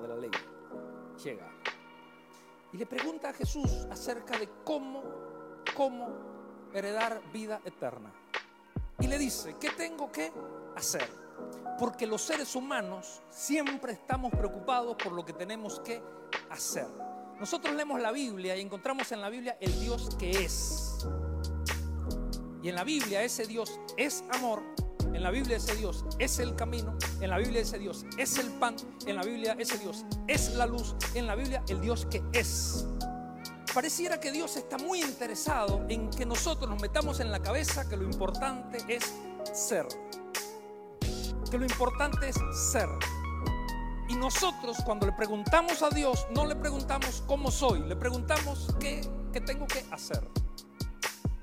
de la ley, llega y le pregunta a Jesús acerca de cómo, cómo heredar vida eterna. Y le dice, ¿qué tengo que hacer? Porque los seres humanos siempre estamos preocupados por lo que tenemos que hacer. Nosotros leemos la Biblia y encontramos en la Biblia el Dios que es. Y en la Biblia ese Dios es amor, en la Biblia ese Dios es el camino, en la Biblia ese Dios es el pan, en la Biblia ese Dios es la luz, en la Biblia el Dios que es. Pareciera que Dios está muy interesado en que nosotros nos metamos en la cabeza que lo importante es ser. Que lo importante es ser. Y nosotros cuando le preguntamos a Dios, no le preguntamos cómo soy, le preguntamos qué, qué tengo que hacer.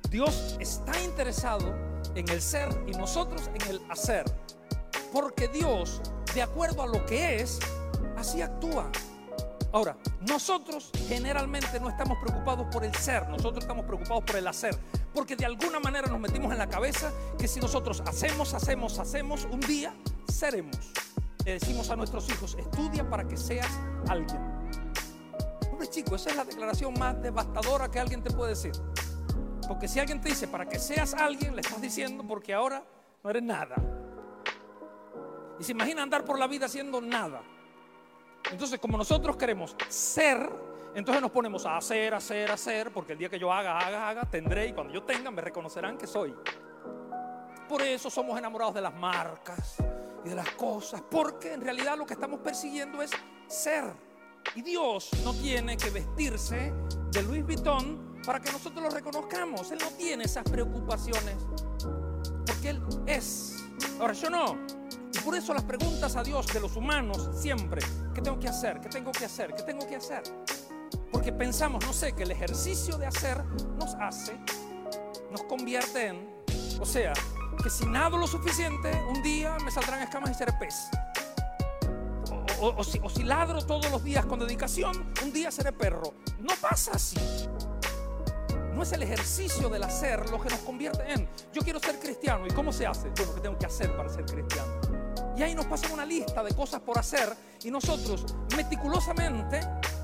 Dios está interesado en el ser y nosotros en el hacer. Porque Dios, de acuerdo a lo que es, así actúa. Ahora, nosotros generalmente no estamos preocupados por el ser, nosotros estamos preocupados por el hacer. Porque de alguna manera nos metimos en la cabeza que si nosotros hacemos, hacemos, hacemos, un día seremos. Le decimos a nuestros hijos, estudia para que seas alguien. Hombre chico, esa es la declaración más devastadora que alguien te puede decir. Porque si alguien te dice para que seas alguien, le estás diciendo porque ahora no eres nada. Y se imagina andar por la vida haciendo nada. Entonces, como nosotros queremos ser, entonces nos ponemos a hacer, hacer, hacer, porque el día que yo haga, haga, haga, tendré y cuando yo tenga me reconocerán que soy. Por eso somos enamorados de las marcas y de las cosas, porque en realidad lo que estamos persiguiendo es ser. Y Dios no tiene que vestirse de Louis Vuitton para que nosotros lo reconozcamos. Él no tiene esas preocupaciones. Porque Él es. Ahora yo no. Y por eso las preguntas a Dios de los humanos siempre, ¿qué tengo que hacer? ¿Qué tengo que hacer? ¿Qué tengo que hacer? Porque pensamos, no sé, que el ejercicio de hacer nos hace, nos convierte en, o sea, que si nado lo suficiente, un día me saldrán escamas y seré pez. O, si, o si ladro todos los días con dedicación, un día seré perro. No pasa así. No es el ejercicio del hacer lo que nos convierte en, yo quiero ser cristiano. ¿Y cómo se hace? Bueno, ¿qué tengo que hacer para ser cristiano? Y ahí nos pasan una lista de cosas por hacer y nosotros meticulosamente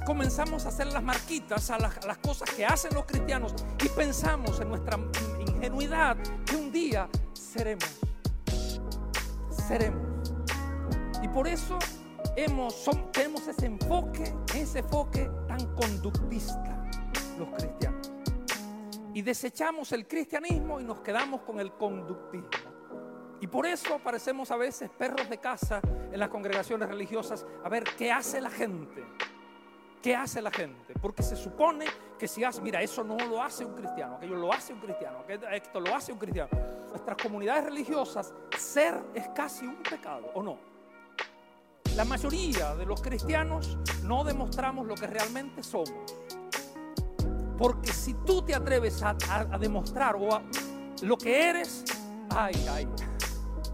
comenzamos a hacer las marquitas a las, a las, cosas que hacen los cristianos y pensamos en nuestra ingenuidad que un día seremos. Seremos. Y por eso hemos, son, tenemos ese enfoque, ese enfoque tan conductista los cristianos y desechamos el cristianismo y nos quedamos con el conductismo. Y por eso aparecemos a veces perros de casa en las congregaciones religiosas a ver qué hace la gente. ¿Qué hace la gente? Porque se supone que si hace, mira, eso no lo hace un cristiano, aquello lo hace un cristiano, esto lo hace un cristiano. Nuestras comunidades religiosas, ser es casi un pecado, ¿o no? La mayoría de los cristianos no demostramos lo que realmente somos. Porque si tú te atreves a, demostrar o a, lo que eres, ay, ay,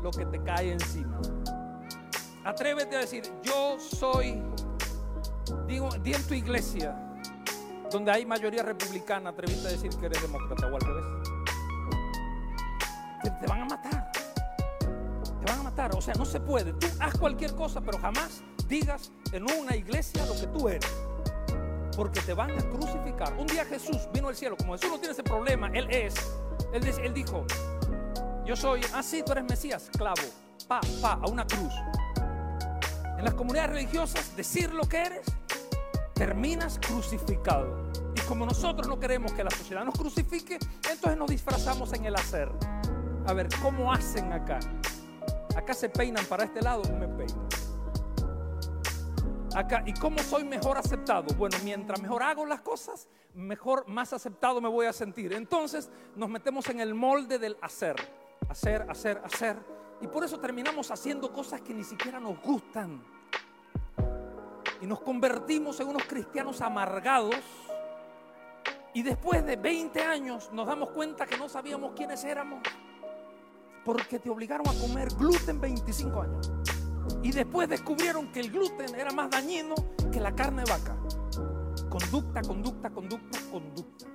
lo que te cae encima. Atrévete a decir, yo soy, digo, di en tu iglesia, donde hay mayoría republicana, atrévete a decir que eres demócrata o al revés. Te, te van a matar. Te van a matar. O sea, no se puede. Tú haz cualquier cosa, pero jamás digas en una iglesia lo que tú eres porque te van a crucificar. Un día Jesús vino al cielo, como Jesús no tiene ese problema, Él es, Él, él dijo, yo soy, ah tú eres Mesías, clavo, pa, pa, a una cruz. En las comunidades religiosas, decir lo que eres, terminas crucificado. Y como nosotros no queremos que la sociedad nos crucifique, entonces nos disfrazamos en el hacer. A ver, ¿cómo hacen acá? Acá se peinan para este lado, me peino acá. ¿Y cómo soy mejor aceptado? Bueno, mientras mejor hago las cosas, mejor, más aceptado me voy a sentir. Entonces nos metemos en el molde del hacer, hacer, hacer, hacer. Y por eso terminamos haciendo cosas que ni siquiera nos gustan. Y nos convertimos en unos cristianos amargados. Y después de 20 años nos damos cuenta que no sabíamos quiénes éramos. Porque te obligaron a comer gluten 25 años. Y después descubrieron que el gluten era más dañino que la carne vaca. Conducta, conducta, conducta, conducta.